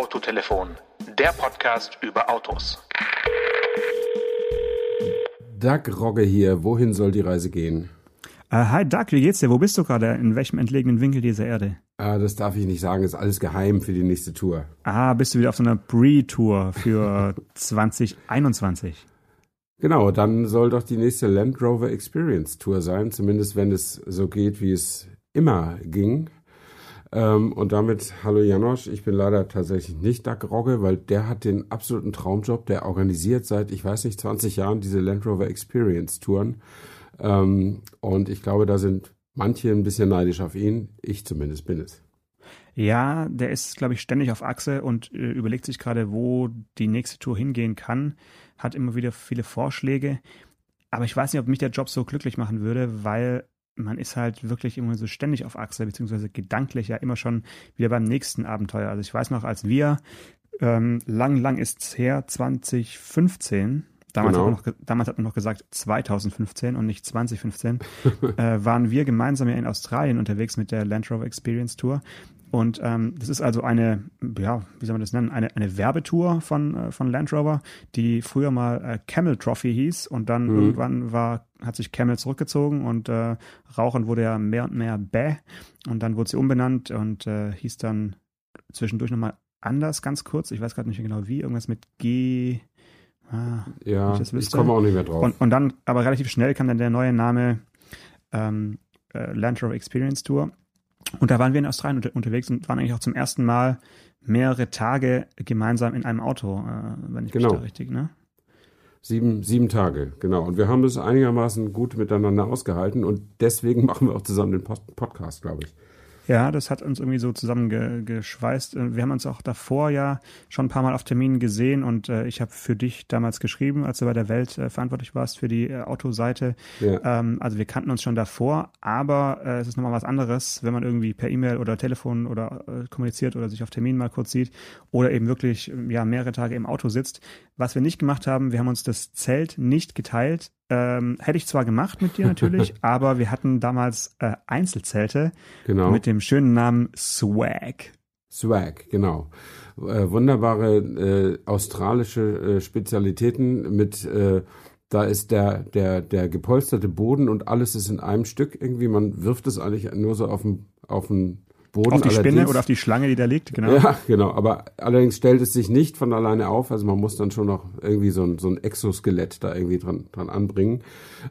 Autotelefon, der Podcast über Autos. Doug Rogge hier. Wohin soll die Reise gehen? Uh, hi Doug, wie geht's dir? Wo bist du gerade? In welchem entlegenen Winkel dieser Erde? Ah, das darf ich nicht sagen. Ist alles geheim für die nächste Tour. Ah, bist du wieder auf so einer Pre-Tour für 2021? Genau, dann soll doch die nächste Land Rover Experience Tour sein, zumindest wenn es so geht, wie es immer ging. Ähm, und damit, hallo Janosch, ich bin leider tatsächlich nicht Doug Rogge, weil der hat den absoluten Traumjob, der organisiert seit, ich weiß nicht, 20 Jahren diese Land Rover Experience Touren. Ähm, und ich glaube, da sind manche ein bisschen neidisch auf ihn. Ich zumindest bin es. Ja, der ist, glaube ich, ständig auf Achse und äh, überlegt sich gerade, wo die nächste Tour hingehen kann, hat immer wieder viele Vorschläge. Aber ich weiß nicht, ob mich der Job so glücklich machen würde, weil man ist halt wirklich immer so ständig auf Achse, beziehungsweise gedanklich ja immer schon wieder beim nächsten Abenteuer. Also ich weiß noch, als wir ähm, lang, lang ist's her, 2015, damals, genau. hat, man noch, damals hat man noch gesagt 2015 und nicht 2015, äh, waren wir gemeinsam ja in Australien unterwegs mit der Land Rover Experience Tour. Und ähm, das ist also eine, ja, wie soll man das nennen, eine, eine Werbetour von, äh, von Land Rover, die früher mal äh, Camel Trophy hieß und dann mhm. irgendwann war, hat sich Camel zurückgezogen und äh, Rauchen wurde ja mehr und mehr Bäh und dann wurde sie umbenannt und äh, hieß dann zwischendurch nochmal anders, ganz kurz. Ich weiß gerade nicht mehr genau wie, irgendwas mit G. Ah, ja, ich, ich komme auch nicht mehr drauf. Und, und dann, aber relativ schnell kam dann der neue Name ähm, äh, Land Rover Experience Tour. Und da waren wir in Australien unter, unterwegs und waren eigentlich auch zum ersten Mal mehrere Tage gemeinsam in einem Auto, äh, wenn ich genau. mich da richtig, ne? Sieben, sieben Tage, genau. Und wir haben es einigermaßen gut miteinander ausgehalten und deswegen machen wir auch zusammen den Podcast, glaube ich. Ja, das hat uns irgendwie so zusammengeschweißt. Äh, wir haben uns auch davor ja schon ein paar Mal auf Terminen gesehen und äh, ich habe für dich damals geschrieben, als du bei der Welt äh, verantwortlich warst für die äh, Autoseite. Ja. Ähm, also wir kannten uns schon davor, aber äh, es ist nochmal was anderes, wenn man irgendwie per E-Mail oder Telefon oder äh, kommuniziert oder sich auf Terminen mal kurz sieht oder eben wirklich ja mehrere Tage im Auto sitzt. Was wir nicht gemacht haben, wir haben uns das Zelt nicht geteilt, ähm, hätte ich zwar gemacht mit dir natürlich, aber wir hatten damals äh, Einzelzelte genau. mit dem schönen Namen Swag. Swag, genau. Äh, wunderbare äh, australische äh, Spezialitäten mit äh, da ist der, der, der gepolsterte Boden und alles ist in einem Stück irgendwie. Man wirft es eigentlich nur so auf den, auf den Boden. Auf die Spinne oder auf die Schlange, die da liegt, genau. Ja, genau. Aber allerdings stellt es sich nicht von alleine auf. Also man muss dann schon noch irgendwie so ein, so ein Exoskelett da irgendwie dran, dran anbringen.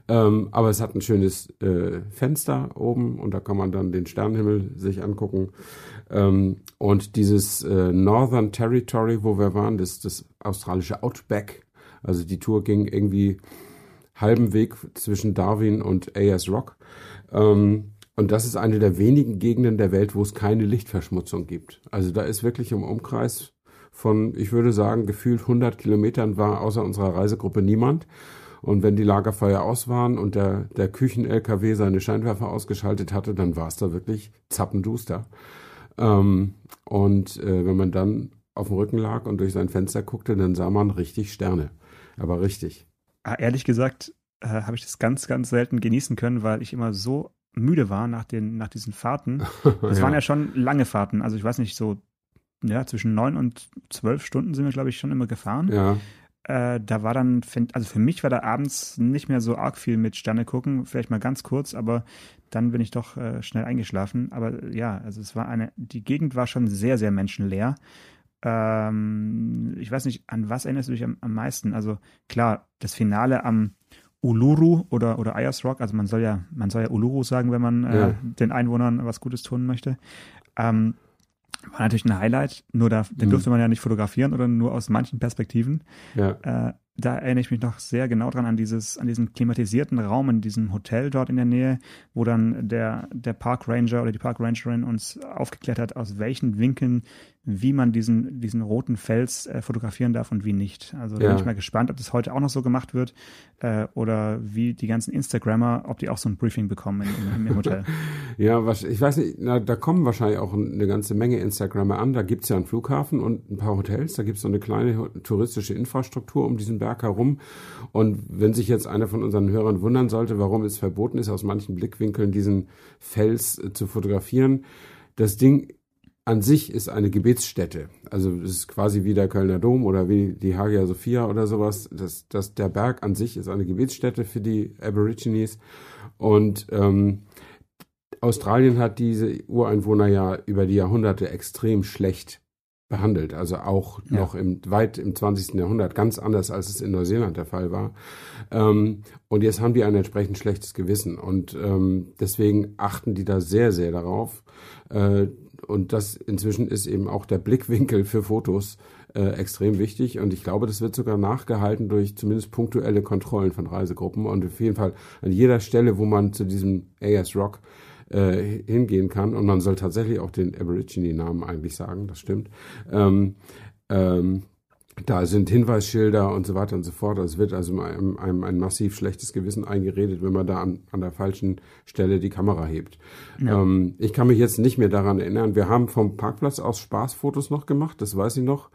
Ähm, aber es hat ein schönes äh, Fenster oben und da kann man dann den Sternenhimmel sich angucken. Ähm, und dieses äh, Northern Territory, wo wir waren, das, das australische Outback. Also die Tour ging irgendwie halben Weg zwischen Darwin und Ayers Rock. Ähm, und das ist eine der wenigen Gegenden der Welt, wo es keine Lichtverschmutzung gibt. Also da ist wirklich im Umkreis von, ich würde sagen, gefühlt 100 Kilometern war außer unserer Reisegruppe niemand. Und wenn die Lagerfeuer aus waren und der, der Küchen-LKW seine Scheinwerfer ausgeschaltet hatte, dann war es da wirklich zappenduster. Ähm, und äh, wenn man dann auf dem Rücken lag und durch sein Fenster guckte, dann sah man richtig Sterne. Aber richtig. Ah, ehrlich gesagt, äh, habe ich das ganz, ganz selten genießen können, weil ich immer so müde war nach den, nach diesen Fahrten. Das ja. waren ja schon lange Fahrten. Also ich weiß nicht, so, ja, zwischen neun und zwölf Stunden sind wir, glaube ich, schon immer gefahren. Ja. Äh, da war dann, also für mich war da abends nicht mehr so arg viel mit Sterne gucken, vielleicht mal ganz kurz, aber dann bin ich doch äh, schnell eingeschlafen. Aber ja, also es war eine, die Gegend war schon sehr, sehr menschenleer. Ähm, ich weiß nicht, an was erinnerst du dich am, am meisten? Also klar, das Finale am Uluru oder, oder Ayers Rock, also man soll ja, man soll ja Uluru sagen, wenn man äh, den Einwohnern was Gutes tun möchte. Ähm, war natürlich ein Highlight, nur da, den mhm. durfte man ja nicht fotografieren oder nur aus manchen Perspektiven. Ja. Äh, da erinnere ich mich noch sehr genau dran an dieses, an diesen klimatisierten Raum in diesem Hotel dort in der Nähe, wo dann der, der Park Ranger oder die Park Rangerin uns aufgeklärt hat, aus welchen Winkeln, wie man diesen, diesen roten Fels äh, fotografieren darf und wie nicht. Also da bin ich mal gespannt, ob das heute auch noch so gemacht wird äh, oder wie die ganzen Instagrammer, ob die auch so ein Briefing bekommen in, in, im Hotel. ja, was, ich weiß nicht, na, da kommen wahrscheinlich auch eine ganze Menge Instagrammer an. Da gibt's ja einen Flughafen und ein paar Hotels, da gibt's so eine kleine touristische Infrastruktur um diesen Berg Berg herum. Und wenn sich jetzt einer von unseren Hörern wundern sollte, warum es verboten ist, aus manchen Blickwinkeln diesen Fels äh, zu fotografieren, das Ding an sich ist eine Gebetsstätte. Also es ist quasi wie der Kölner Dom oder wie die Hagia Sophia oder sowas. Das, das, der Berg an sich ist eine Gebetsstätte für die Aborigines. Und ähm, Australien hat diese Ureinwohner ja über die Jahrhunderte extrem schlecht behandelt. Also auch ja. noch im, weit im 20. Jahrhundert, ganz anders als es in Neuseeland der Fall war. Ähm, und jetzt haben die ein entsprechend schlechtes Gewissen. Und ähm, deswegen achten die da sehr, sehr darauf. Äh, und das inzwischen ist eben auch der Blickwinkel für Fotos äh, extrem wichtig. Und ich glaube, das wird sogar nachgehalten durch zumindest punktuelle Kontrollen von Reisegruppen. Und auf jeden Fall an jeder Stelle, wo man zu diesem AS Rock äh, hingehen kann. Und man soll tatsächlich auch den Aborigine-Namen eigentlich sagen, das stimmt. Ähm, ähm, da sind Hinweisschilder und so weiter und so fort. Es wird also einem, einem ein massiv schlechtes Gewissen eingeredet, wenn man da an, an der falschen Stelle die Kamera hebt. Ja. Ähm, ich kann mich jetzt nicht mehr daran erinnern. Wir haben vom Parkplatz aus Spaßfotos noch gemacht, das weiß ich noch,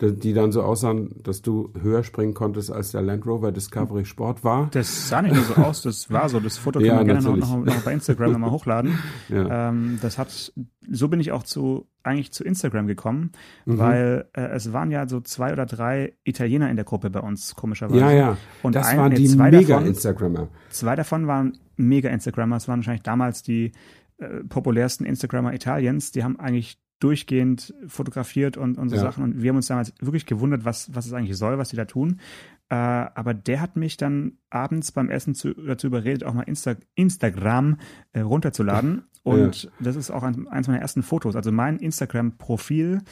die dann so aussahen, dass du höher springen konntest, als der Land Rover Discovery Sport war. Das sah nicht nur so aus, das war so. Das Foto können ja, wir gerne noch, noch, noch, bei Instagram nochmal hochladen. Ja. Ähm, das hat, so bin ich auch zu eigentlich zu Instagram gekommen, mhm. weil äh, es waren ja so zwei oder drei Italiener in der Gruppe bei uns, komischerweise. Ja, ja. Und das ein, waren die Mega-Instagrammer. Zwei davon waren Mega-Instagrammer. Es waren wahrscheinlich damals die äh, populärsten Instagrammer Italiens. Die haben eigentlich durchgehend fotografiert und, und so ja. Sachen. Und wir haben uns damals wirklich gewundert, was, was es eigentlich soll, was die da tun. Äh, aber der hat mich dann abends beim Essen zu, dazu überredet, auch mal Insta Instagram äh, runterzuladen. Und ja. das ist auch ein, eins meiner ersten Fotos. Also mein Instagram-Profil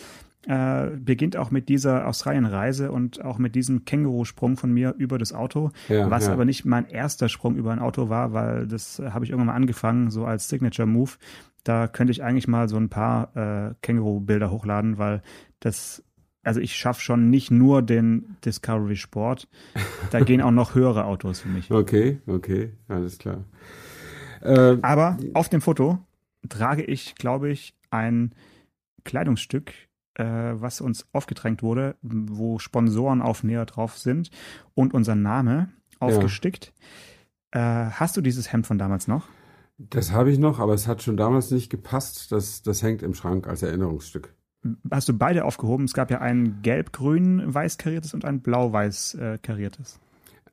äh, beginnt auch mit dieser Australien-Reise und auch mit diesem Känguru-Sprung von mir über das Auto, ja, was ja. aber nicht mein erster Sprung über ein Auto war, weil das habe ich irgendwann mal angefangen, so als Signature-Move. Da könnte ich eigentlich mal so ein paar äh, Känguru-Bilder hochladen, weil das also ich schaffe schon nicht nur den Discovery Sport, da gehen auch noch höhere Autos für mich. Okay, okay, alles klar. Äh, Aber auf dem Foto trage ich, glaube ich, ein Kleidungsstück, äh, was uns aufgedrängt wurde, wo Sponsorenaufnäher drauf sind und unser Name aufgestickt. Ja. Äh, hast du dieses Hemd von damals noch? Das habe ich noch, aber es hat schon damals nicht gepasst. Das, das hängt im Schrank als Erinnerungsstück hast du beide aufgehoben. Es gab ja ein gelb-grün-weiß kariertes und ein blau-weiß äh, kariertes.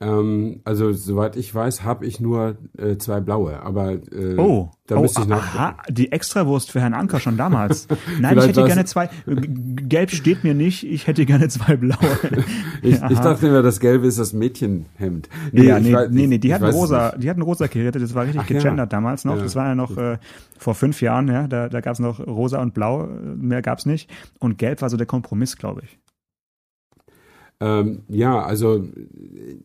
Ähm, also soweit ich weiß, habe ich nur äh, zwei blaue, aber äh, oh, da oh, müsste ich nach. Aha, die Extrawurst für Herrn Anker schon damals. Nein, ich hätte gerne zwei. Gelb steht mir nicht. Ich hätte gerne zwei blaue. ich, ich, dachte immer, das Gelbe ist das Mädchenhemd. Nee, ja, nee, weiß, nee, nee, die hatten rosa, die hatten rosa karierte. Das war richtig Ach, gegendert ja. damals noch. Ja. Das war ja noch äh, vor fünf Jahren. Ja, da, da gab es noch rosa und blau. Mehr gab's nicht. Und Gelb war so der Kompromiss, glaube ich. Ähm, ja, also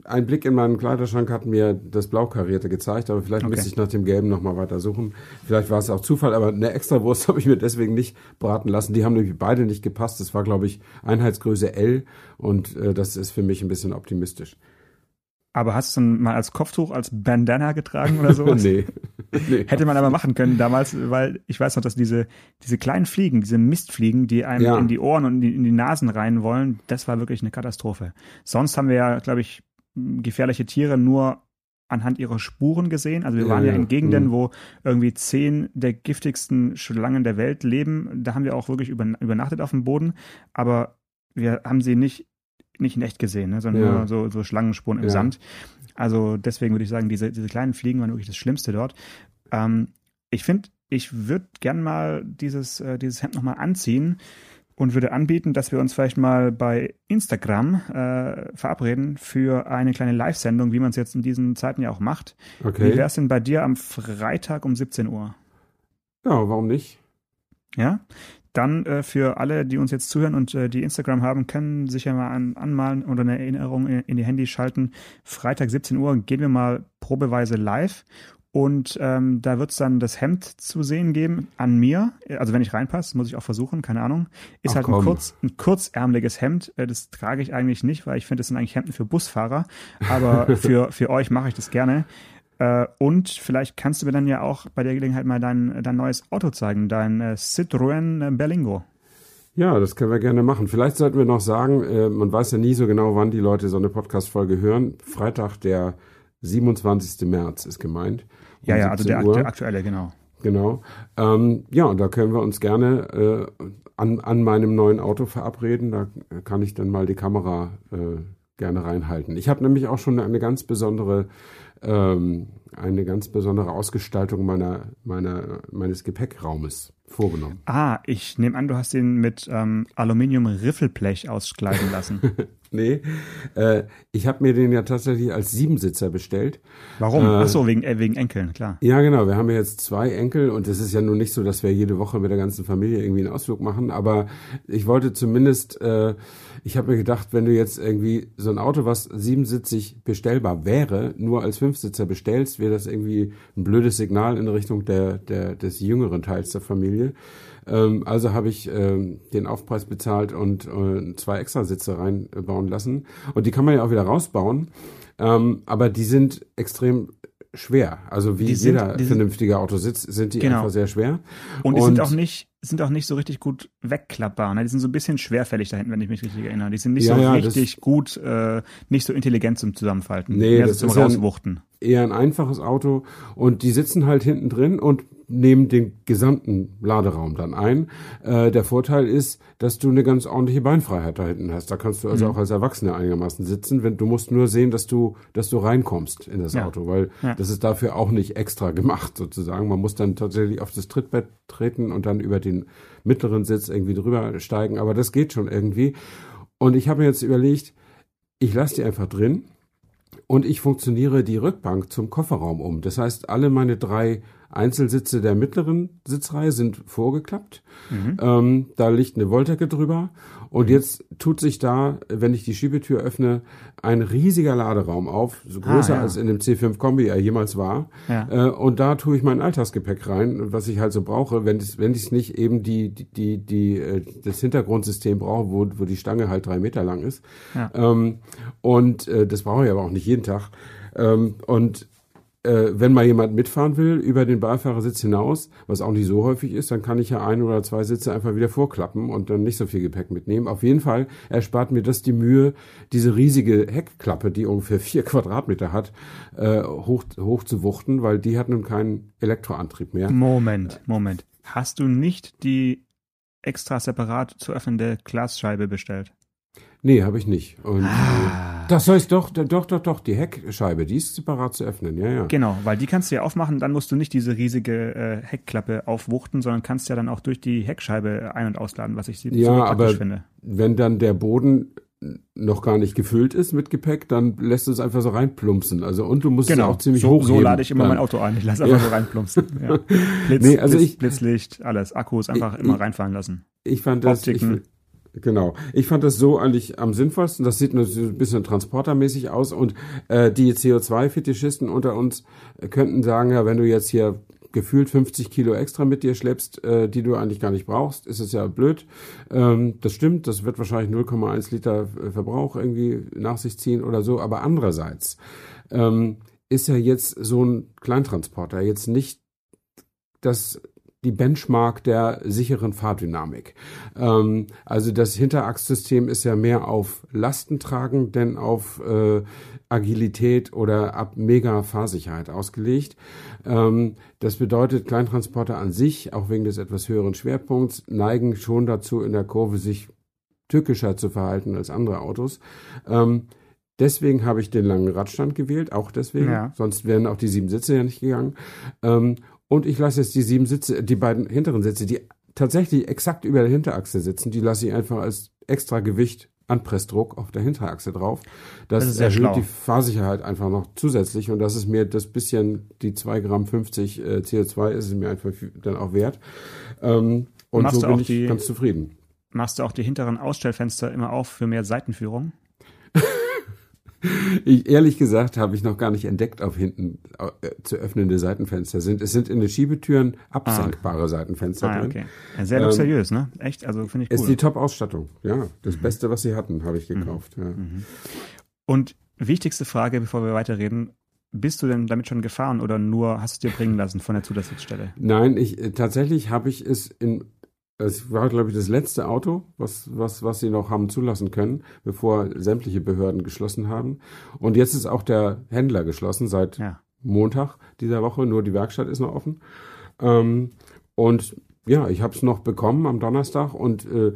ein Blick in meinen Kleiderschrank hat mir das Blaukarierte gezeigt, aber vielleicht okay. müsste ich nach dem Gelben nochmal weiter suchen. Vielleicht war es auch Zufall, aber eine Extrawurst habe ich mir deswegen nicht braten lassen. Die haben nämlich beide nicht gepasst. Das war, glaube ich, Einheitsgröße L und äh, das ist für mich ein bisschen optimistisch. Aber hast du mal als Kopftuch, als Bandana getragen oder sowas? nee. nee. Hätte man aber machen können damals, weil ich weiß noch, dass diese, diese kleinen Fliegen, diese Mistfliegen, die einem ja. in die Ohren und in die, in die Nasen rein wollen, das war wirklich eine Katastrophe. Sonst haben wir ja, glaube ich, gefährliche Tiere nur anhand ihrer Spuren gesehen. Also wir waren ja, ja in Gegenden, mhm. wo irgendwie zehn der giftigsten Schlangen der Welt leben. Da haben wir auch wirklich übernachtet auf dem Boden, aber wir haben sie nicht nicht in echt gesehen, ne, sondern ja. nur so, so Schlangenspuren im ja. Sand. Also deswegen würde ich sagen, diese, diese kleinen Fliegen waren wirklich das Schlimmste dort. Ähm, ich finde, ich würde gern mal dieses, äh, dieses Hemd nochmal anziehen und würde anbieten, dass wir uns vielleicht mal bei Instagram äh, verabreden für eine kleine Live-Sendung, wie man es jetzt in diesen Zeiten ja auch macht. Okay. Wie wäre es denn bei dir am Freitag um 17 Uhr? Ja, warum nicht? Ja, dann äh, für alle, die uns jetzt zuhören und äh, die Instagram haben, können sich ja mal an, anmalen oder eine Erinnerung in, in die Handy schalten. Freitag 17 Uhr gehen wir mal probeweise live und ähm, da wird es dann das Hemd zu sehen geben an mir. Also wenn ich reinpasse, muss ich auch versuchen, keine Ahnung. Ist Ach, halt ein, kurz, ein kurzärmeliges Hemd. Äh, das trage ich eigentlich nicht, weil ich finde, das sind eigentlich Hemden für Busfahrer. Aber für, für euch mache ich das gerne. Äh, und vielleicht kannst du mir dann ja auch bei der Gelegenheit mal dein, dein neues Auto zeigen, dein äh, Citroën äh, Berlingo. Ja, das können wir gerne machen. Vielleicht sollten wir noch sagen, man weiß ja nie so genau, wann die Leute so eine Podcast-Folge hören. Freitag, der 27. März ist gemeint. Um ja, ja, also der, der, aktuelle, genau. Genau. Ähm, ja, und da können wir uns gerne äh, an, an meinem neuen Auto verabreden. Da kann ich dann mal die Kamera äh, gerne reinhalten. Ich habe nämlich auch schon eine ganz besondere ähm, eine ganz besondere Ausgestaltung meiner, meiner, meines Gepäckraumes vorgenommen. Ah, ich nehme an, du hast ihn mit ähm, Aluminium-Riffelblech auskleiden lassen. nee, äh, ich habe mir den ja tatsächlich als Siebensitzer bestellt. Warum? Äh, Ach so, wegen, äh, wegen Enkeln, klar. Ja, genau. Wir haben ja jetzt zwei Enkel und es ist ja nun nicht so, dass wir jede Woche mit der ganzen Familie irgendwie einen Ausflug machen, aber ich wollte zumindest, äh, ich habe mir gedacht, wenn du jetzt irgendwie so ein Auto, was siebensitzig bestellbar wäre, nur als Fünfsitzer bestellst, wäre das irgendwie ein blödes Signal in Richtung der, der, des jüngeren Teils der Familie. Ähm, also habe ich ähm, den Aufpreis bezahlt und äh, zwei Extrasitze reinbauen lassen. Und die kann man ja auch wieder rausbauen. Ähm, aber die sind extrem schwer. Also wie sind, jeder vernünftige Autositz sind die genau. einfach sehr schwer. Und die und sind auch nicht sind auch nicht so richtig gut wegklappbar. Ne? Die sind so ein bisschen schwerfällig da hinten, wenn ich mich richtig erinnere. Die sind nicht ja, so ja, richtig gut, äh, nicht so intelligent zum Zusammenfalten. Nee, Mehr das so zum ist Rauswuchten. Ein, eher ein einfaches Auto und die sitzen halt hinten drin und nehmen den gesamten Laderaum dann ein. Äh, der Vorteil ist, dass du eine ganz ordentliche Beinfreiheit da hinten hast. Da kannst du also mhm. auch als Erwachsener einigermaßen sitzen. Wenn du musst nur sehen, dass du, dass du reinkommst in das ja. Auto, weil ja. das ist dafür auch nicht extra gemacht sozusagen. Man muss dann tatsächlich auf das Trittbett treten und dann über den mittleren Sitz irgendwie drüber steigen. Aber das geht schon irgendwie. Und ich habe mir jetzt überlegt, ich lasse die einfach drin und ich funktioniere die Rückbank zum Kofferraum um. Das heißt, alle meine drei Einzelsitze der mittleren Sitzreihe sind vorgeklappt. Mhm. Ähm, da liegt eine Wolldecke drüber. Und mhm. jetzt tut sich da, wenn ich die Schiebetür öffne, ein riesiger Laderaum auf, so ah, größer ah, ja. als in dem C5 Kombi er jemals war. Ja. Äh, und da tue ich mein Alltagsgepäck rein, was ich halt so brauche, wenn ich wenn ich nicht eben die die die, die äh, das Hintergrundsystem brauche, wo wo die Stange halt drei Meter lang ist. Ja. Ähm, und äh, das brauche ich aber auch nicht jeden Tag. Ähm, und äh, wenn mal jemand mitfahren will über den Beifahrersitz hinaus, was auch nicht so häufig ist, dann kann ich ja ein oder zwei Sitze einfach wieder vorklappen und dann nicht so viel Gepäck mitnehmen. Auf jeden Fall erspart mir das die Mühe, diese riesige Heckklappe, die ungefähr vier Quadratmeter hat, äh, hoch, hoch zu wuchten, weil die hat nun keinen Elektroantrieb mehr. Moment, Moment. Hast du nicht die extra separat zu öffnende Glasscheibe bestellt? Nee, habe ich nicht. Und ah. das heißt doch, doch, doch, doch, die Heckscheibe, die ist separat zu öffnen, ja, ja. Genau, weil die kannst du ja aufmachen, dann musst du nicht diese riesige äh, Heckklappe aufwuchten, sondern kannst ja dann auch durch die Heckscheibe ein- und ausladen, was ich ja, so aber finde. Wenn dann der Boden noch gar nicht gefüllt ist mit Gepäck, dann lässt du es einfach so reinplumpsen. Also und du musst genau. es auch ziemlich so, hoch. So lade ich immer dann. mein Auto ein. Ich lasse einfach ja. so reinplumpsen. Ja. Blitz, nee, also Blitz, ich, Blitzlicht, alles, Akkus einfach ich, immer reinfahren lassen. Ich fand das, ich, Genau. Ich fand das so eigentlich am sinnvollsten. Das sieht ein bisschen transportermäßig aus. Und äh, die CO2-Fetischisten unter uns könnten sagen, ja, wenn du jetzt hier gefühlt 50 Kilo extra mit dir schleppst, äh, die du eigentlich gar nicht brauchst, ist es ja blöd. Ähm, das stimmt, das wird wahrscheinlich 0,1 Liter Verbrauch irgendwie nach sich ziehen oder so. Aber andererseits ähm, ist ja jetzt so ein Kleintransporter jetzt nicht das die Benchmark der sicheren Fahrdynamik. Ähm, also das Hinterachssystem ist ja mehr auf Lasten tragen, denn auf äh, Agilität oder ab mega Fahrsicherheit ausgelegt. Ähm, das bedeutet, Kleintransporter an sich, auch wegen des etwas höheren Schwerpunkts, neigen schon dazu, in der Kurve sich tückischer zu verhalten als andere Autos. Ähm, Deswegen habe ich den langen Radstand gewählt, auch deswegen. Ja. Sonst wären auch die sieben Sitze ja nicht gegangen. Ähm, und ich lasse jetzt die sieben Sitze, die beiden hinteren Sitze, die tatsächlich exakt über der Hinterachse sitzen, die lasse ich einfach als extra Gewicht Anpressdruck auf der Hinterachse drauf. Das, das erhöht schlau. die Fahrsicherheit einfach noch zusätzlich und das ist mir das bisschen, die 2 Gramm 50 äh, CO2 ist es mir einfach dann auch wert. Ähm, und machst so bin ich die, ganz zufrieden. Machst du auch die hinteren Ausstellfenster immer auf für mehr Seitenführung? Ich, ehrlich gesagt habe ich noch gar nicht entdeckt, auf hinten äh, zu öffnende Seitenfenster sind. Es sind in den Schiebetüren absenkbare ah. Seitenfenster ah, drin. Okay. Ja, sehr luxuriös, ähm, ne? Echt, also finde ich cool. Ist die Top-Ausstattung, ja. Das mhm. Beste, was sie hatten, habe ich mhm. gekauft. Mhm. Ja. Und wichtigste Frage, bevor wir weiterreden, bist du denn damit schon gefahren oder nur hast du es dir bringen lassen von der Zusatzstelle? Nein, ich äh, tatsächlich habe ich es in es war, glaube ich, das letzte Auto, was, was, was sie noch haben zulassen können, bevor sämtliche Behörden geschlossen haben. Und jetzt ist auch der Händler geschlossen seit ja. Montag dieser Woche. Nur die Werkstatt ist noch offen. Ähm, und ja, ich habe es noch bekommen am Donnerstag und äh,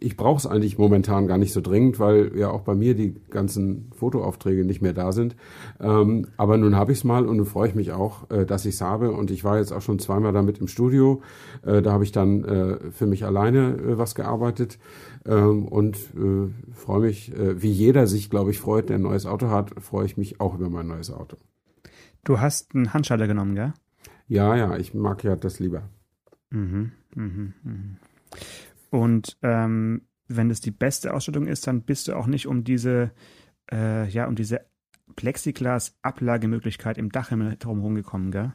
ich brauche es eigentlich momentan gar nicht so dringend, weil ja auch bei mir die ganzen Fotoaufträge nicht mehr da sind. Ähm, aber nun habe ich es mal und nun freue ich mich auch, äh, dass ich es habe. Und ich war jetzt auch schon zweimal damit im Studio. Äh, da habe ich dann äh, für mich alleine äh, was gearbeitet ähm, und äh, freue mich, äh, wie jeder sich, glaube ich, freut, der ein neues Auto hat, freue ich mich auch über mein neues Auto. Du hast einen Handschalter genommen, gell? Ja, ja, ich mag ja das lieber. Mhm, mhm, mhm. Und ähm, wenn es die beste Ausstattung ist, dann bist du auch nicht um diese, äh, ja, um diese Plexiglas-Ablagemöglichkeit im Dachhimmel drumherum gekommen, gell?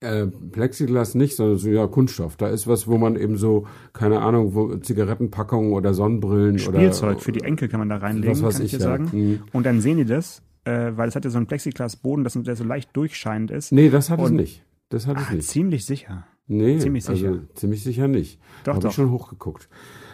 Äh, Plexiglas nicht, sondern so, ja, Kunststoff. Da ist was, wo man eben so, keine Ahnung, wo Zigarettenpackungen oder Sonnenbrillen Spielzeug oder. Spielzeug für die Enkel kann man da reinlegen, was, was kann ich, ich dir ja. sagen. Mhm. Und dann sehen die das, äh, weil es hat ja so einen Plexiglasboden, das der so leicht durchscheinend ist. Nee, das hat es Und- nicht. Das hat es Ah, nicht. ziemlich sicher. Nee, ziemlich sicher. Also, ziemlich sicher nicht. Doch, Hab doch. ich schon hochgeguckt.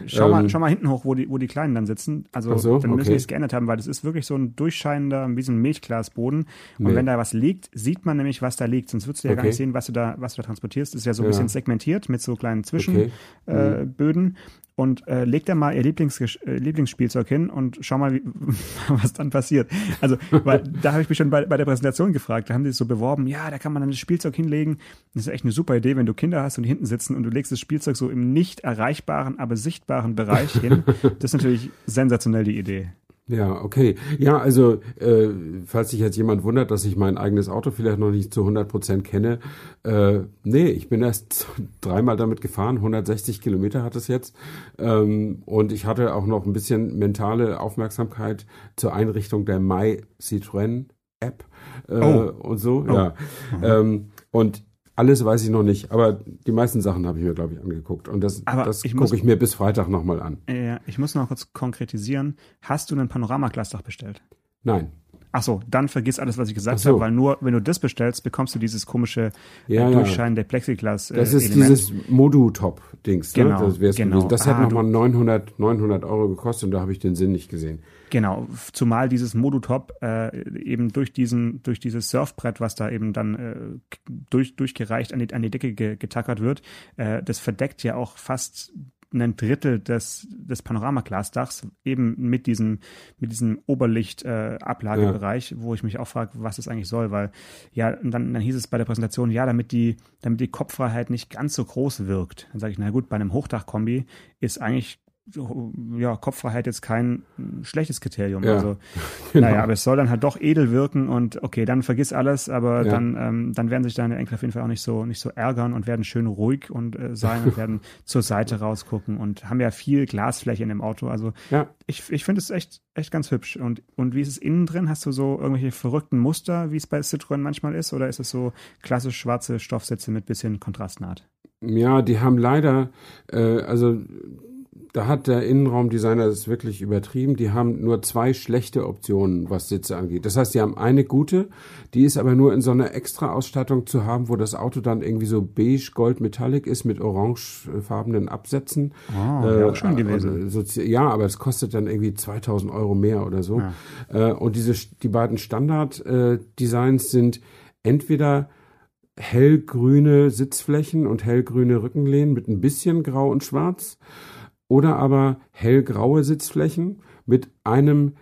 Schau, mal, Ähm, schau mal hinten hoch, wo die, wo die Kleinen dann sitzen. Also so, dann müssen okay. die es geändert haben, weil das ist wirklich so ein durchscheinender, wie so ein Milchglasboden. Und Nee. wenn da was liegt, sieht man nämlich, was da liegt. Sonst würdest du ja gar Okay. nicht sehen, was du da, was du da transportierst. Das ist ja so ein Ja. bisschen segmentiert mit so kleinen Okay. Zwischenböden. Äh, Böden. und äh, legt da mal ihr Lieblings äh, Lieblingsspielzeug hin und schau mal, wie, was dann passiert. Also, weil da habe ich mich schon bei, bei der Präsentation gefragt, da haben die es so beworben, ja, da kann man dann das Spielzeug hinlegen. Das ist echt eine super Idee, wenn du Kinder hast und die hinten sitzen und du legst das Spielzeug so im nicht erreichbaren, aber sichtbaren Bereich hin. Das ist natürlich sensationell die Idee. Ja, okay. Ja, also äh, falls sich jetzt jemand wundert, dass ich mein eigenes Auto vielleicht noch nicht zu 100 Prozent kenne, äh, nee, ich bin erst dreimal damit gefahren, 160 Kilometer hat es jetzt ähm, und ich hatte auch noch ein bisschen mentale Aufmerksamkeit zur Einrichtung der My Citroën App äh, Oh. und so, ja. Ähm, und alles weiß ich noch nicht, aber die meisten Sachen habe ich mir, glaube ich, angeguckt. Und das, Aber das gucke ich mir bis Freitag nochmal an. Äh, ich muss noch kurz konkretisieren. Hast du ein Panoramaglasdach bestellt? Nein. Ach so, dann vergiss alles, was ich gesagt so. habe, weil nur wenn du das bestellst, bekommst du dieses komische Ja, äh, ja. durchscheinende Plexiglas. Äh, Das ist Element. dieses Modu-Top-Dings. Genau, ne? das genau. Das hätte Ah, nochmal 900, 900 Euro gekostet und da habe ich den Sinn nicht gesehen. Genau, zumal dieses Modutop äh, eben durch diesen, durch dieses Surfbrett, was da eben dann äh, durch, durchgereicht an die, an die Decke ge, getackert wird, äh, das verdeckt ja auch fast ein Drittel des, des Panoramaglasdachs, eben mit diesem, mit diesem Oberlicht-Ablagebereich, äh, Ablagebereich, wo ich mich auch frage, was das eigentlich soll, weil ja, und dann, dann hieß es bei der Präsentation, ja, damit die, damit die Kopffreiheit nicht ganz so groß wirkt. Dann sage ich, na gut, bei einem Hochdachkombi ist eigentlich ja, Kopffreiheit jetzt kein mm, schlechtes Kriterium. Ja, Also, genau. naja, aber es soll dann halt doch edel wirken und okay, dann vergiss alles, aber Ja. dann, ähm, dann werden sich deine Enkel auf jeden Fall auch nicht so, nicht so ärgern und werden schön ruhig und äh, sein und werden zur Seite rausgucken und haben ja viel Glasfläche in dem Auto. Also Ja, ich, ich finde es echt, echt ganz hübsch. Und, und wie ist es innen drin? Hast du so irgendwelche verrückten Muster, wie es bei Citroën manchmal ist? Oder ist es so klassisch schwarze Stoffsätze mit bisschen Kontrastnaht? ja, die haben leider, äh, also da hat der Innenraumdesigner das wirklich übertrieben. Die haben nur zwei schlechte Optionen, was Sitze angeht. Das heißt, die haben eine gute, die ist aber nur in so einer Extra-Ausstattung zu haben, wo das Auto dann irgendwie so beige, gold, metallic ist mit orangefarbenen Absätzen. Oh, wäre auch schön äh, gewesen. So, ja, aber es kostet dann irgendwie 2000 Euro mehr oder so. Äh, und diese, die beiden Standard-Designs sind entweder hellgrüne Sitzflächen und hellgrüne Rückenlehnen mit ein bisschen grau und schwarz oder aber hellgraue Sitzflächen mit einem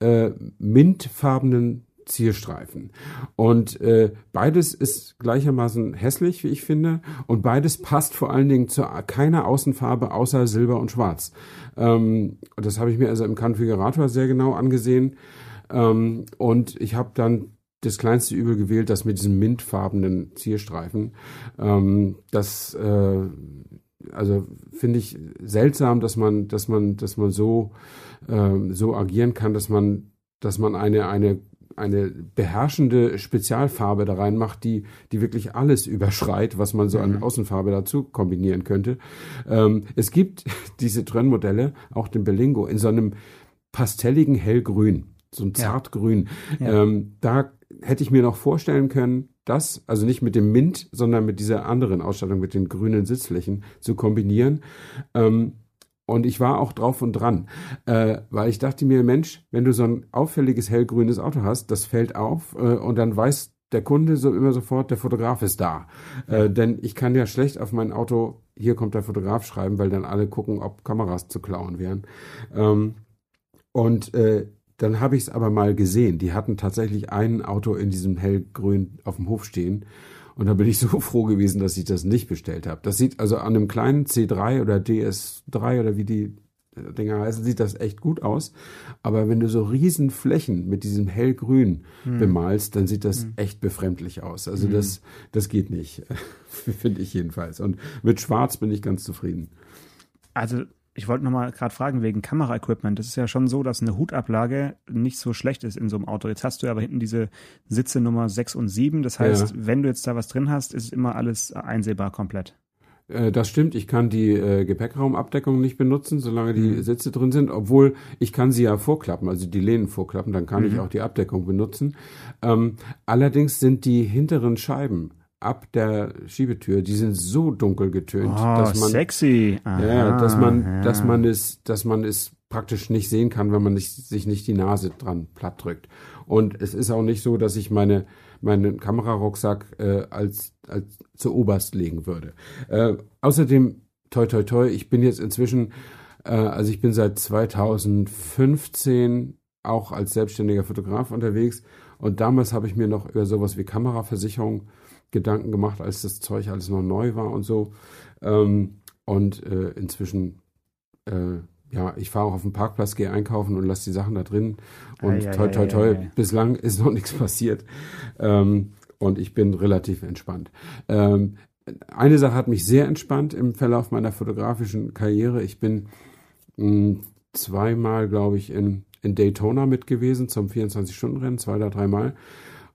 äh, mintfarbenen Zierstreifen. Und äh, beides ist gleichermaßen hässlich, wie ich finde. Und beides passt vor allen Dingen zu keiner Außenfarbe außer Silber und Schwarz. Ähm, das habe ich mir also im Konfigurator sehr genau angesehen. Ähm, und ich habe dann das kleinste Übel gewählt, das mit diesem mintfarbenen Zierstreifen. Ähm, das äh, also finde ich seltsam, dass man, dass man, dass man so, ähm, so agieren kann, dass man, dass man eine, eine, eine beherrschende Spezialfarbe da reinmacht, die, die wirklich alles überschreit, was man so an Außenfarbe dazu kombinieren könnte. Ähm, es gibt diese Trennmodelle, auch den Berlingo, in so einem pastelligen Hellgrün, so ein Ja. zartgrün. Ja. Ähm, da hätte ich mir noch vorstellen können, das, also nicht mit dem Mint, sondern mit dieser anderen Ausstattung, mit den grünen Sitzflächen zu kombinieren. Ähm, und ich war auch drauf und dran, äh, weil ich dachte mir, Mensch, wenn du so ein auffälliges hellgrünes Auto hast, das fällt auf äh, und dann weiß der Kunde so immer sofort, der Fotograf ist da. Äh, denn ich kann ja schlecht auf mein Auto, hier kommt der Fotograf schreiben, weil dann alle gucken, ob Kameras zu klauen wären. Ähm, und äh, dann habe ich es aber mal gesehen. Die hatten tatsächlich ein Auto in diesem hellgrün auf dem Hof stehen. Und da bin ich so froh gewesen, dass ich das nicht bestellt habe. Das sieht also an einem kleinen C3 oder DS3 oder wie die Dinger heißen, sieht das echt gut aus. Aber wenn du so riesen Flächen mit diesem hellgrün hm. bemalst, dann sieht das hm. echt befremdlich aus. Also hm. das, das geht nicht. Finde ich jedenfalls. Und mit Schwarz bin ich ganz zufrieden. Also ich wollte nochmal gerade fragen wegen Kameraequipment. Das ist ja schon so, dass eine Hutablage nicht so schlecht ist in so einem Auto. Jetzt hast du ja aber hinten diese Sitze Nummer 6 und 7. Das heißt, ja. wenn du jetzt da was drin hast, ist immer alles einsehbar komplett. Äh, das stimmt, ich kann die äh, Gepäckraumabdeckung nicht benutzen, solange die mhm. Sitze drin sind, obwohl ich kann sie ja vorklappen, also die Lehnen vorklappen, dann kann mhm. ich auch die Abdeckung benutzen. Ähm, allerdings sind die hinteren Scheiben ab der Schiebetür, die sind so dunkel getönt, oh, dass man sexy. Aha, ja, dass man, ja. dass man es, dass man es praktisch nicht sehen kann, wenn man nicht, sich nicht die Nase dran platt drückt. Und es ist auch nicht so, dass ich meine meinen Kamerarucksack äh, als, als zu oberst legen würde. Äh, außerdem, toi toi toi, ich bin jetzt inzwischen, äh, also ich bin seit 2015 auch als selbstständiger Fotograf unterwegs und damals habe ich mir noch über sowas wie Kameraversicherung Gedanken gemacht, als das Zeug alles noch neu war und so. Ähm, und äh, inzwischen, äh, ja, ich fahre auch auf den Parkplatz, gehe einkaufen und lasse die Sachen da drin. Und ah, toi, toi, toi, ja, ja. bislang ist noch nichts passiert. Ähm, und ich bin relativ entspannt. Ähm, eine Sache hat mich sehr entspannt im Verlauf meiner fotografischen Karriere. Ich bin mh, hm, zweimal, glaube ich, in, in Daytona mit gewesen zum 24-Stunden-Rennen, zwei oder dreimal.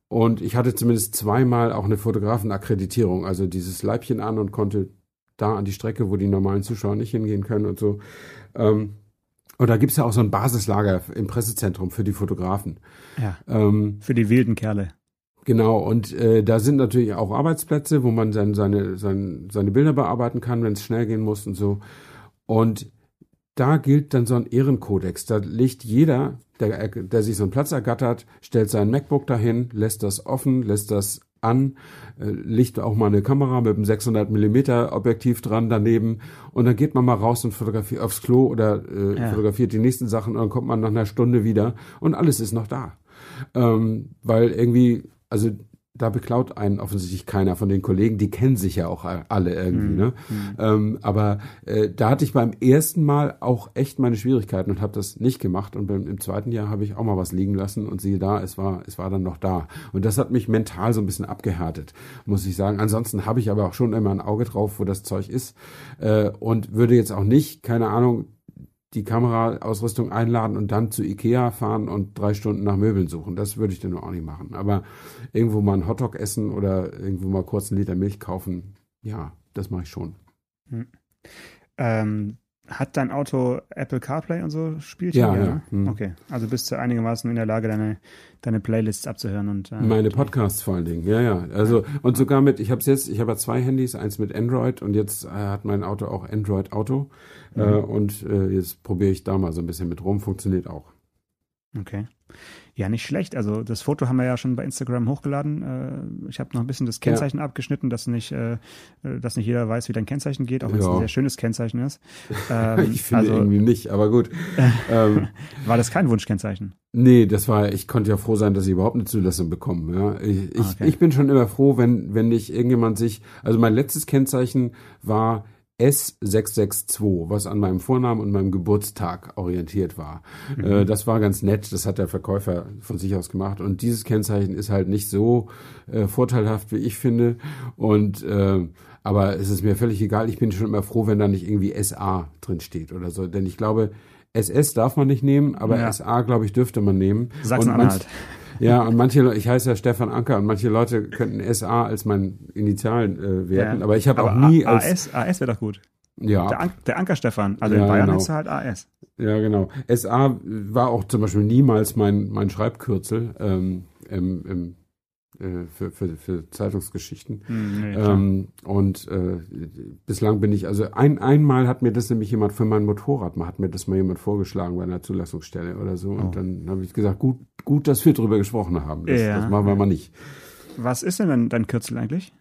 Und ich hatte zumindest zweimal auch eine Fotografenakkreditierung, also dieses Leibchen an und konnte da an die Strecke, wo die normalen Zuschauer nicht hingehen können und so. Ähm, und da gibt's ja auch so ein Basislager im Pressezentrum für die Fotografen. Ja. Ähm, für die wilden Kerle. Genau, und äh, da sind natürlich auch Arbeitsplätze, wo man dann seine, seine, seine Bilder bearbeiten kann, wenn es schnell gehen muss und so. Und da gilt dann so ein Ehrenkodex. Da legt jeder, der, der sich so einen Platz ergattert, stellt sein MacBook dahin, lässt das offen, lässt das an, äh, legt auch mal eine Kamera mit einem 600 Millimeter Objektiv dran daneben und dann geht man mal raus und fotografiert aufs Klo oder äh, ja. fotografiert die nächsten Sachen und dann kommt man nach einer Stunde wieder und alles ist noch da. Ähm, weil irgendwie, also da beklaut einen offensichtlich keiner von den Kollegen, die kennen sich ja auch alle irgendwie. Mhm. Ne? Mhm. Ähm, aber äh, da hatte ich beim ersten Mal auch echt meine Schwierigkeiten und habe das nicht gemacht. Und beim, im zweiten Jahr habe ich auch mal was liegen lassen und siehe da, es war, es war dann noch da. Und das hat mich mental so ein bisschen abgehärtet, muss ich sagen. Ansonsten habe ich aber auch schon immer ein Auge drauf, wo das Zeug ist äh, und würde jetzt auch nicht, keine Ahnung, die Kameraausrüstung einladen und dann zu Ikea fahren und drei Stunden nach Möbeln suchen. Das würde ich dann auch nicht machen. Aber irgendwo mal einen Hotdog essen oder irgendwo mal kurz einen Liter Milch kaufen, ja, das mache ich schon. Hm. Ähm, hat dein Auto Apple CarPlay und so Spielchen? Ja, ja. ja. Hm. Okay, also bist du einigermaßen in der Lage, deine, deine Playlists abzuhören und äh, meine Podcasts vor allen Dingen. Ja, ja. Also und sogar mit, ich habe jetzt, ich habe ja zwei Handys, eins mit Android und jetzt äh, hat mein Auto auch Android Auto mhm. äh, und äh, jetzt probiere ich da mal so ein bisschen mit rum. Funktioniert auch. Okay. Ja, nicht schlecht. Also das Foto haben wir ja schon bei Instagram hochgeladen. Äh, ich habe noch ein bisschen das Kennzeichen ja. abgeschnitten, dass nicht, äh, dass nicht jeder weiß, wie dein Kennzeichen geht, auch wenn es ein sehr schönes Kennzeichen ist. Ähm, ich finde also, irgendwie nicht, aber gut. ähm, war das kein Wunschkennzeichen? Nee, das war, ich konnte ja froh sein, dass ich überhaupt eine Zulassung bekomme. Ja. Ich, ich, okay. ich bin schon immer froh, wenn, wenn nicht irgendjemand sich, also mein letztes Kennzeichen war S662, was an meinem Vornamen und meinem Geburtstag orientiert war. Mhm. Äh, das war ganz nett, das hat der Verkäufer von sich aus gemacht. Und dieses Kennzeichen ist halt nicht so äh, vorteilhaft, wie ich finde. Und äh, aber es ist mir völlig egal. Ich bin schon immer froh, wenn da nicht irgendwie SA drin steht oder so. Denn ich glaube, SS darf man nicht nehmen, aber ja. SA, glaube ich, dürfte man nehmen. Sachsen-Anhalt. Ja, und manche, ich heiße ja Stefan Anker und manche Leute könnten SA als mein Initialen äh, werten, ja. aber ich habe auch nie als AS, AS wäre doch gut. Ja. Der, An der Anker Stefan, also ja, in Bayern genau. heißt er halt AS. Ja, genau. SA war auch zum Beispiel niemals mein, mein Schreibkürzel ähm, im, im für, für, für Zeitungsgeschichten. Hm, nee, ähm, und äh, bislang bin ich, also ein, einmal hat mir das nämlich jemand für mein Motorrad, hat mir das mal jemand vorgeschlagen bei einer Zulassungsstelle oder so. Und oh. dann habe ich gesagt, gut, gut, dass wir drüber gesprochen haben. Das, ja. das machen wir mal nicht. Was ist denn dein, dein Kürzel eigentlich?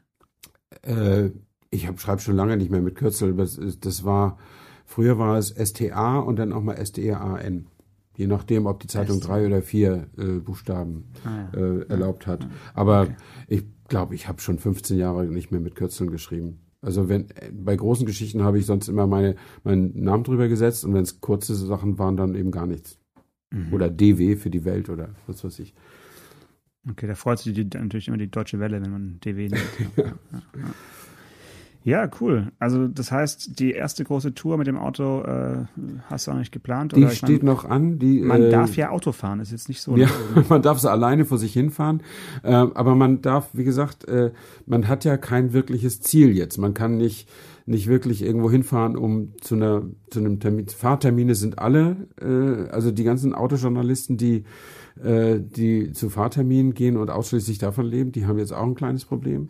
Äh, ich schreibe schon lange nicht mehr mit Kürzel. Das, das war, früher war es STA und dann auch mal STEAN. Je nachdem, ob die Zeitung drei oder vier äh, Buchstaben ah, ja. äh, erlaubt hat. Aber okay. ich glaube, ich habe schon 15 Jahre nicht mehr mit Kürzeln geschrieben. Also wenn bei großen Geschichten habe ich sonst immer meine, meinen Namen drüber gesetzt und wenn es kurze Sachen waren, dann eben gar nichts. Mhm. Oder DW für die Welt oder was weiß ich. Okay, da freut sich die, natürlich immer die Deutsche Welle, wenn man DW nimmt. ja. Ja, cool. Also das heißt, die erste große Tour mit dem Auto äh, hast du auch nicht geplant? Die steht mein, noch an. Die, man äh, darf ja Auto fahren, ist jetzt nicht so. Ja, man darf so alleine vor sich hinfahren. Äh, aber man darf, wie gesagt, äh, man hat ja kein wirkliches Ziel jetzt. Man kann nicht nicht wirklich irgendwo hinfahren, um zu einer zu einem Termin. Fahrtermine sind alle, äh, also die ganzen Autojournalisten, die äh, die zu Fahrterminen gehen und ausschließlich davon leben, die haben jetzt auch ein kleines Problem.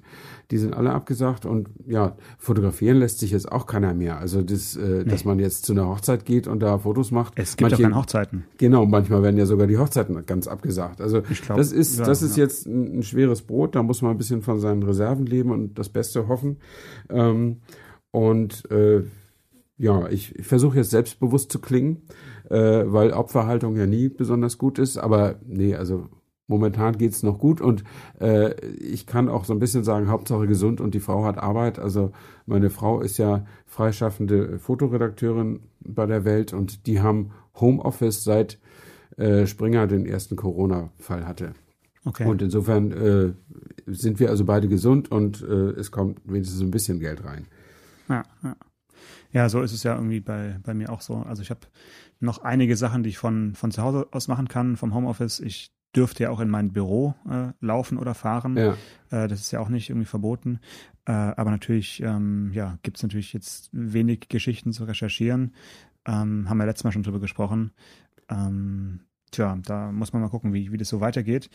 Die sind alle abgesagt und ja, fotografieren lässt sich jetzt auch keiner mehr. Also das, äh, nee. dass man jetzt zu einer Hochzeit geht und da Fotos macht. Es gibt manche, auch keine Hochzeiten. Genau, manchmal werden ja sogar die Hochzeiten ganz abgesagt. Also glaub, das ist, ja, das ist ja. jetzt ein, ein, schweres Brot. Da muss man ein bisschen von seinen Reserven leben und das Beste hoffen. Ähm, und äh, ja, ich, ich versuche jetzt selbstbewusst zu klingen äh, weil Opferhaltung ja nie besonders gut ist. Aber nee, also momentan geht's noch gut und äh, ich kann auch so ein bisschen sagen, Hauptsache gesund und die Frau hat Arbeit. Also meine Frau ist ja freischaffende Fotoredakteurin bei der Welt und die haben Homeoffice seit äh, Springer den ersten Corona-Fall hatte. Okay. Und insofern äh, sind wir also beide gesund und äh, es kommt wenigstens ein bisschen Geld rein. Ja, ja. Ja, so ist es ja irgendwie bei, bei mir auch so. Also ich habe noch einige Sachen, die ich von, von zu Hause aus machen kann, vom Homeoffice. Ich dürfte ja auch in mein Büro äh, laufen oder fahren. Ja. Äh, das ist ja auch nicht irgendwie verboten. Äh, aber natürlich, ähm, ja, gibt es natürlich jetzt wenig Geschichten zu recherchieren. Ähm, haben wir letztes Mal schon drüber gesprochen. Ähm, tja, da muss man mal gucken, wie, wie das so weitergeht.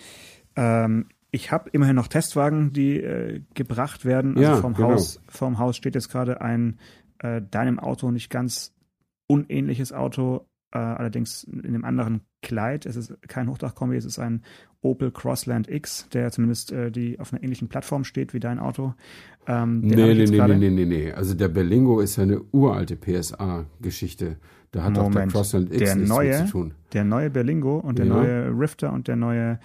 Ähm, ich habe immerhin noch Testwagen, die äh, gebracht werden. Also ja, vom genau. Haus, vom Haus steht jetzt gerade ein äh, deinem Auto nicht ganz unähnliches Auto äh, allerdings in einem anderen Kleid. Es ist kein Hochdachkombi, es ist ein Opel Crossland X, der zumindest äh, die auf einer ähnlichen Plattform steht wie dein Auto. Ähm, nee, nee, nee, nee, nee, nee. Also der Berlingo ist ja eine uralte PSA-Geschichte. Da hat Moment, auch der Crossland X der nichts neue, zu tun. Der neue Berlingo und der ja. neue Rifter und der neue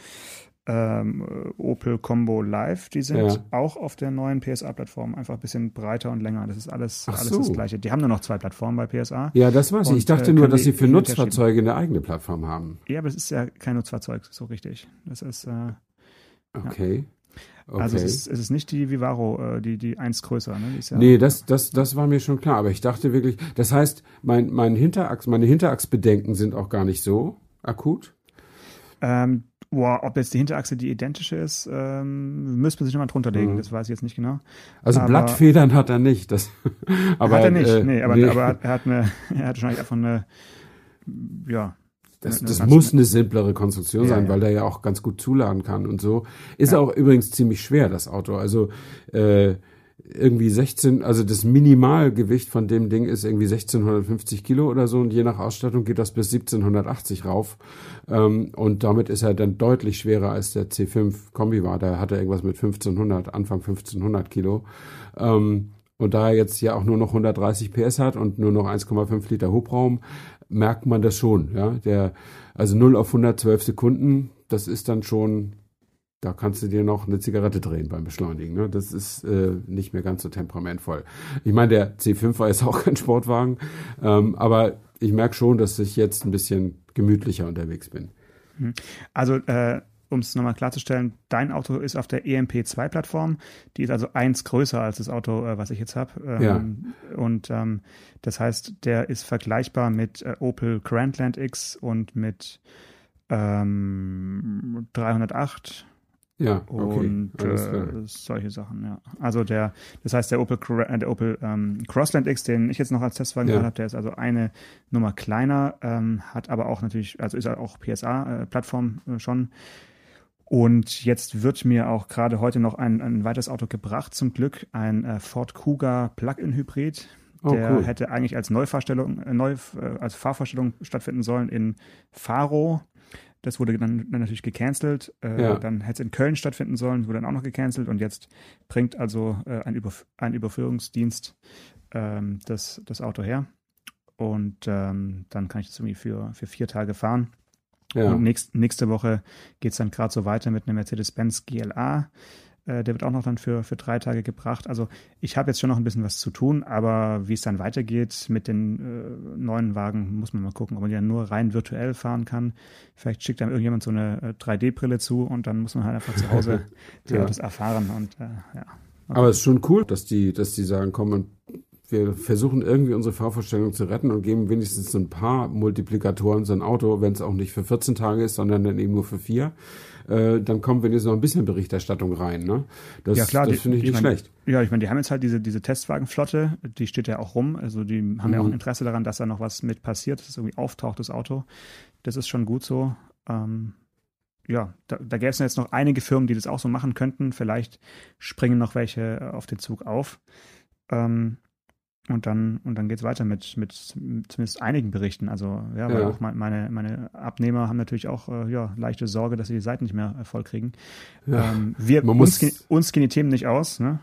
ähm, Opel Combo Live, die sind ja. auch auf der neuen PSA-Plattform einfach ein bisschen breiter und länger. Das ist alles, alles so. das Gleiche. Die haben nur noch zwei Plattformen bei PSA. Ja, das weiß ich. Ich dachte äh, nur, dass sie für Nutzfahrzeuge eine eigene Plattform haben. Ja, aber es ist ja kein Nutzfahrzeug, so richtig. Das ist. Äh, okay. Ja. Okay. Also es ist, es ist nicht die Vivaro, äh, die, die eins größer, ne? ja nee, das, das, das war mir schon klar, aber ich dachte wirklich, das heißt, mein, mein Hinterachs, meine Hinterachsbedenken sind auch gar nicht so akut. Ähm, Boah, ob jetzt die Hinterachse die identische ist, ähm, müsste man sich nochmal drunter legen. Mhm. Das weiß ich jetzt nicht genau. Also aber, Blattfedern hat er nicht. Das, aber, hat er nicht, äh, nee, aber, nee. aber er hat eine, er hat wahrscheinlich einfach eine, ja. Das, eine, das eine muss eine simplere Konstruktion ja, sein, ja. weil der ja auch ganz gut zuladen kann und so. Ist ja. auch übrigens ziemlich schwer, das Auto. Also äh, irgendwie 16, also das Minimalgewicht von dem Ding ist irgendwie 1650 Kilo oder so und je nach Ausstattung geht das bis 1780 rauf. Ähm, und damit ist er dann deutlich schwerer als der C5 Kombi war. Da hat er irgendwas mit 1500, Anfang 1500 Kilo. Ähm, und da er jetzt ja auch nur noch 130 PS hat und nur noch 1,5 Liter Hubraum, merkt man das schon. Ja, der, also 0 auf 112 Sekunden, das ist dann schon da kannst du dir noch eine Zigarette drehen beim Beschleunigen. Ne? Das ist äh, nicht mehr ganz so temperamentvoll. Ich meine, der C5 war jetzt auch kein Sportwagen, ähm, aber ich merke schon, dass ich jetzt ein bisschen gemütlicher unterwegs bin. Mhm. Also äh, um es nochmal klarzustellen, dein Auto ist auf der EMP2-Plattform. Die ist also eins größer als das Auto, äh, was ich jetzt habe. Ähm, ja. Und ähm, das heißt, der ist vergleichbar mit äh, Opel Grandland X und mit ähm, 308 ja, okay. Und äh, solche Sachen, ja. Also der, das heißt, der Opel, äh, der Opel ähm, Crossland X, den ich jetzt noch als Testwagen ja. habe, der ist also eine Nummer kleiner, ähm, hat aber auch natürlich, also ist auch PSA-Plattform äh, schon. Und jetzt wird mir auch gerade heute noch ein, ein weiteres Auto gebracht, zum Glück, ein äh, Ford Kuga Plug-in-Hybrid. Oh, der cool. hätte eigentlich als Neufahrstellung, äh, neu, äh, als Fahrvorstellung stattfinden sollen in Faro. Das wurde dann, dann natürlich gecancelt. Äh, ja. Dann hätte es in Köln stattfinden sollen, wurde dann auch noch gecancelt. Und jetzt bringt also äh, ein, Überf ein Überführungsdienst ähm, das, das Auto her. Und ähm, dann kann ich das irgendwie für, für vier Tage fahren. Ja. Und nächst, nächste Woche geht es dann gerade so weiter mit einem Mercedes-Benz GLA. Äh, der wird auch noch dann für, für drei Tage gebracht. Also ich habe jetzt schon noch ein bisschen was zu tun, aber wie es dann weitergeht mit den äh, neuen Wagen, muss man mal gucken, ob man ja nur rein virtuell fahren kann. Vielleicht schickt dann irgendjemand so eine 3D-Brille äh, zu und dann muss man halt einfach zu Hause ja. das erfahren. Und, äh, ja. Aber es ist schon cool, dass die, dass die sagen, komm, wir versuchen irgendwie unsere Fahrvorstellung zu retten und geben wenigstens ein paar Multiplikatoren so ein Auto, wenn es auch nicht für 14 Tage ist, sondern dann eben nur für vier. Äh, dann kommt wenigstens noch ein bisschen Berichterstattung rein. Ne? Das, ja, klar, das finde ich, ich nicht mein, schlecht. Ja, ich meine, die haben jetzt halt diese, diese Testwagenflotte, die steht ja auch rum. Also die haben mhm. ja auch ein Interesse daran, dass da noch was mit passiert, dass es irgendwie auftaucht, das Auto. Das ist schon gut so. Ähm, ja, da, da gäbe es jetzt noch einige Firmen, die das auch so machen könnten. Vielleicht springen noch welche auf den Zug auf. Ähm, und dann, und dann geht es weiter mit, mit zumindest einigen Berichten. Also, ja, weil ja. auch meine, meine Abnehmer haben natürlich auch äh, ja, leichte Sorge, dass sie die Seiten nicht mehr voll kriegen. Ja. Ähm, wir, Man uns, muss, uns gehen die Themen nicht aus, ne?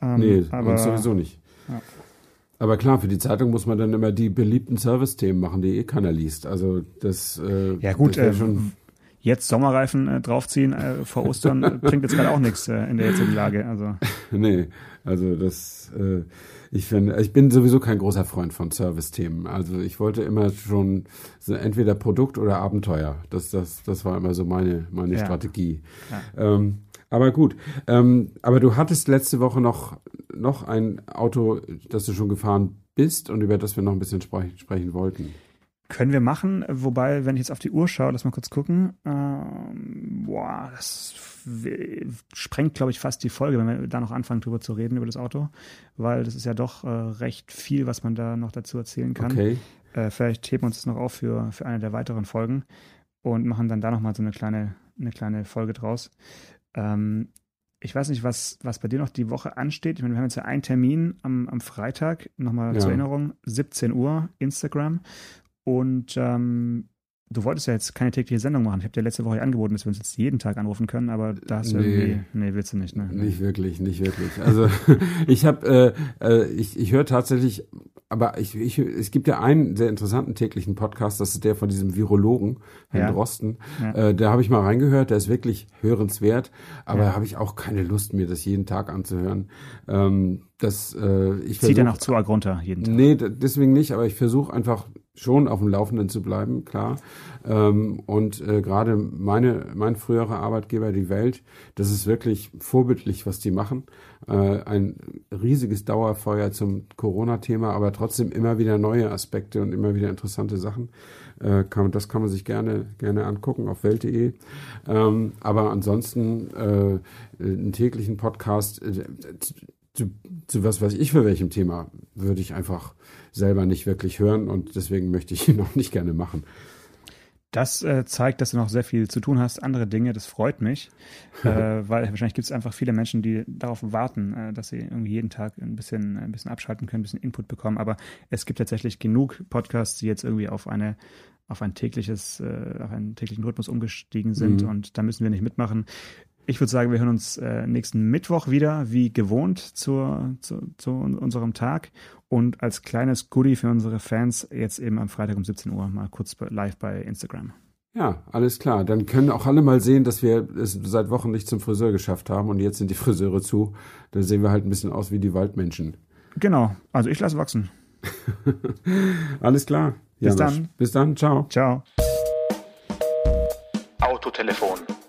Ähm, nee, aber, uns sowieso nicht. Ja. Aber klar, für die Zeitung muss man dann immer die beliebten Service-Themen machen, die eh keiner liest. Also das, äh, ja gut, das äh, schon jetzt Sommerreifen äh, draufziehen äh, vor Ostern äh, bringt jetzt gerade auch nichts äh, in der jetzigen Lage. Also. Nee, also das äh, ich finde, ich bin sowieso kein großer Freund von Service-Themen. Also ich wollte immer schon so entweder Produkt oder Abenteuer. Das, das, das war immer so meine, meine ja. Strategie. Ja. Ähm, aber gut. Ähm, aber du hattest letzte Woche noch, noch ein Auto, das du schon gefahren bist und über das wir noch ein bisschen sprech, sprechen wollten. Können wir machen, wobei, wenn ich jetzt auf die Uhr schaue, lass mal kurz gucken. Ähm, boah, das sprengt, glaube ich, fast die Folge, wenn wir da noch anfangen, drüber zu reden, über das Auto, weil das ist ja doch äh, recht viel, was man da noch dazu erzählen kann. Okay. Äh, vielleicht heben wir uns das noch auf für, für eine der weiteren Folgen und machen dann da nochmal so eine kleine, eine kleine Folge draus. Ähm, ich weiß nicht, was, was bei dir noch die Woche ansteht. Ich meine, wir haben jetzt ja einen Termin am, am Freitag, nochmal ja. zur Erinnerung, 17 Uhr, Instagram. Und ähm, du wolltest ja jetzt keine tägliche Sendung machen. Ich habe dir letzte Woche angeboten, dass wir uns jetzt jeden Tag anrufen können, aber da hast du nee, irgendwie, nee, willst du nicht, ne? Nicht wirklich, nicht wirklich. Also ich habe, äh, äh, ich, ich höre tatsächlich, aber ich, ich, es gibt ja einen sehr interessanten täglichen Podcast, das ist der von diesem Virologen, Herrn ja. Drosten. Ja. Äh, da habe ich mal reingehört, der ist wirklich hörenswert, aber ja. habe ich auch keine Lust, mir das jeden Tag anzuhören. Ähm, das, äh, ich Zieht er noch zu arg runter jeden Tag? Nee, deswegen nicht, aber ich versuche einfach schon auf dem Laufenden zu bleiben, klar. Ähm, und äh, gerade meine, mein früherer Arbeitgeber, die Welt, das ist wirklich vorbildlich, was die machen. Äh, ein riesiges Dauerfeuer zum Corona-Thema, aber trotzdem immer wieder neue Aspekte und immer wieder interessante Sachen. Äh, kann, das kann man sich gerne, gerne angucken auf welt.de. Ähm, aber ansonsten äh, einen täglichen Podcast äh, zu, zu was weiß ich für welchem Thema würde ich einfach selber nicht wirklich hören und deswegen möchte ich ihn auch nicht gerne machen. Das äh, zeigt, dass du noch sehr viel zu tun hast, andere Dinge, das freut mich, äh, weil wahrscheinlich gibt es einfach viele Menschen, die darauf warten, äh, dass sie irgendwie jeden Tag ein bisschen, ein bisschen abschalten können, ein bisschen Input bekommen. Aber es gibt tatsächlich genug Podcasts, die jetzt irgendwie auf eine auf ein tägliches, äh, auf einen täglichen Rhythmus umgestiegen sind mhm. und da müssen wir nicht mitmachen. Ich würde sagen, wir hören uns äh, nächsten Mittwoch wieder, wie gewohnt, zur, zu, zu unserem Tag. Und als kleines Goodie für unsere Fans jetzt eben am Freitag um 17 Uhr mal kurz live bei Instagram. Ja, alles klar. Dann können auch alle mal sehen, dass wir es seit Wochen nicht zum Friseur geschafft haben und jetzt sind die Friseure zu. Dann sehen wir halt ein bisschen aus wie die Waldmenschen. Genau. Also ich lasse wachsen. alles klar. Bis dann. Bis dann. Ciao. Ciao. Autotelefon